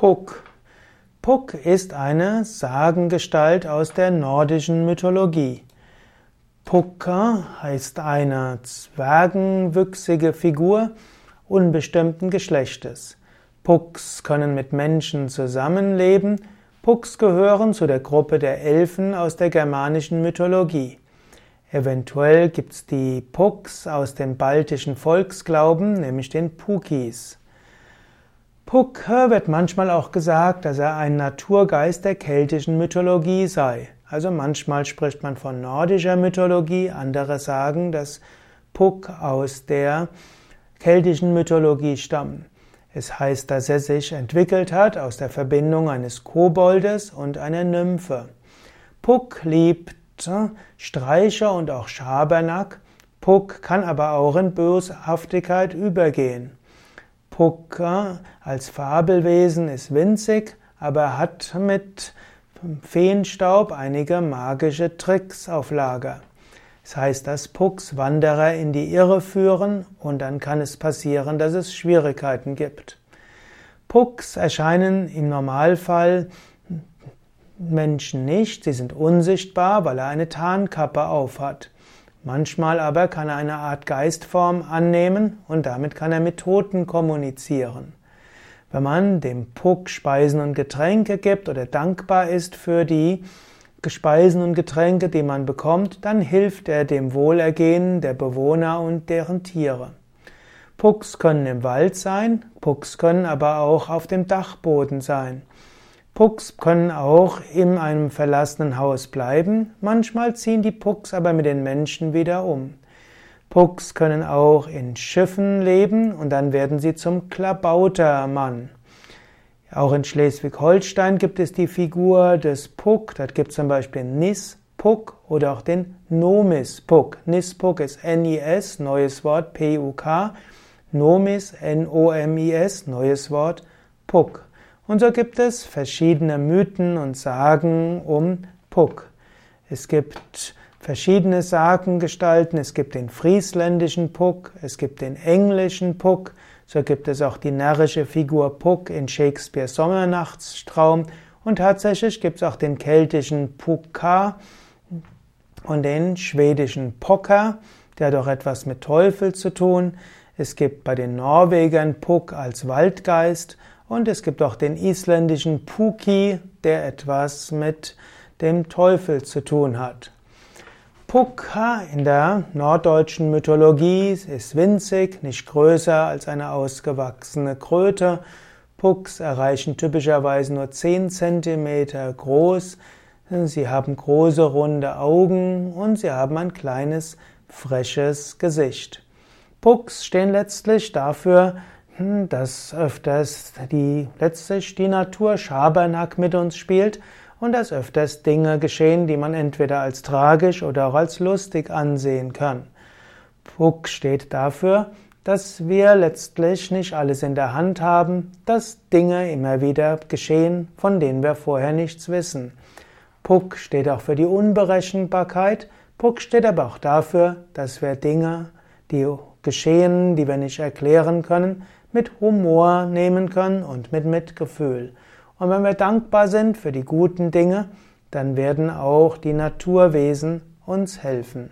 Puck. Puck ist eine Sagengestalt aus der nordischen Mythologie. Pukka heißt eine zwergenwüchsige Figur unbestimmten Geschlechtes. Pucks können mit Menschen zusammenleben. Pucks gehören zu der Gruppe der Elfen aus der germanischen Mythologie. Eventuell gibt's die Pucks aus dem baltischen Volksglauben, nämlich den Pukis. Puck wird manchmal auch gesagt, dass er ein Naturgeist der keltischen Mythologie sei. Also manchmal spricht man von nordischer Mythologie, andere sagen, dass Puck aus der keltischen Mythologie stammen. Es heißt, dass er sich entwickelt hat aus der Verbindung eines Koboldes und einer Nymphe. Puck liebt Streicher und auch Schabernack. Puck kann aber auch in Böshaftigkeit übergehen. Puck als Fabelwesen ist winzig, aber hat mit Feenstaub einige magische Tricks auf Lager. Das heißt, dass Pucks Wanderer in die Irre führen und dann kann es passieren, dass es Schwierigkeiten gibt. Pucks erscheinen im Normalfall Menschen nicht, sie sind unsichtbar, weil er eine Tarnkappe aufhat. Manchmal aber kann er eine Art Geistform annehmen und damit kann er mit Toten kommunizieren. Wenn man dem Puck Speisen und Getränke gibt oder dankbar ist für die Speisen und Getränke, die man bekommt, dann hilft er dem Wohlergehen der Bewohner und deren Tiere. Pucks können im Wald sein, Pucks können aber auch auf dem Dachboden sein. Pucks können auch in einem verlassenen Haus bleiben, manchmal ziehen die Pucks aber mit den Menschen wieder um. Pucks können auch in Schiffen leben und dann werden sie zum Klabautermann. Auch in Schleswig-Holstein gibt es die Figur des Puck, dort gibt es zum Beispiel Nis-Puck oder auch den Nomis-Puck. Nis-Puck ist N-I-S, neues Wort P-U-K, Nomis, N-O-M-I-S, neues Wort Puck. Und so gibt es verschiedene Mythen und Sagen um Puck. Es gibt verschiedene Sagengestalten. Es gibt den friesländischen Puck, es gibt den englischen Puck. So gibt es auch die närrische Figur Puck in Shakespeares Sommernachtstraum. Und tatsächlich gibt es auch den keltischen Pukka und den schwedischen Pocker, der hat auch etwas mit Teufel zu tun. Es gibt bei den Norwegern Puck als Waldgeist und es gibt auch den isländischen Puki, der etwas mit dem Teufel zu tun hat. Pukka in der norddeutschen Mythologie ist winzig, nicht größer als eine ausgewachsene Kröte. Pucks erreichen typischerweise nur 10 cm groß. Sie haben große runde Augen und sie haben ein kleines freches Gesicht. Pucks stehen letztlich dafür, dass öfters die, letztlich die Natur Schabernack mit uns spielt und dass öfters Dinge geschehen, die man entweder als tragisch oder auch als lustig ansehen kann. Puck steht dafür, dass wir letztlich nicht alles in der Hand haben, dass Dinge immer wieder geschehen, von denen wir vorher nichts wissen. Puck steht auch für die Unberechenbarkeit, Puck steht aber auch dafür, dass wir Dinge, die geschehen, die wir nicht erklären können, mit Humor nehmen können und mit Mitgefühl. Und wenn wir dankbar sind für die guten Dinge, dann werden auch die Naturwesen uns helfen.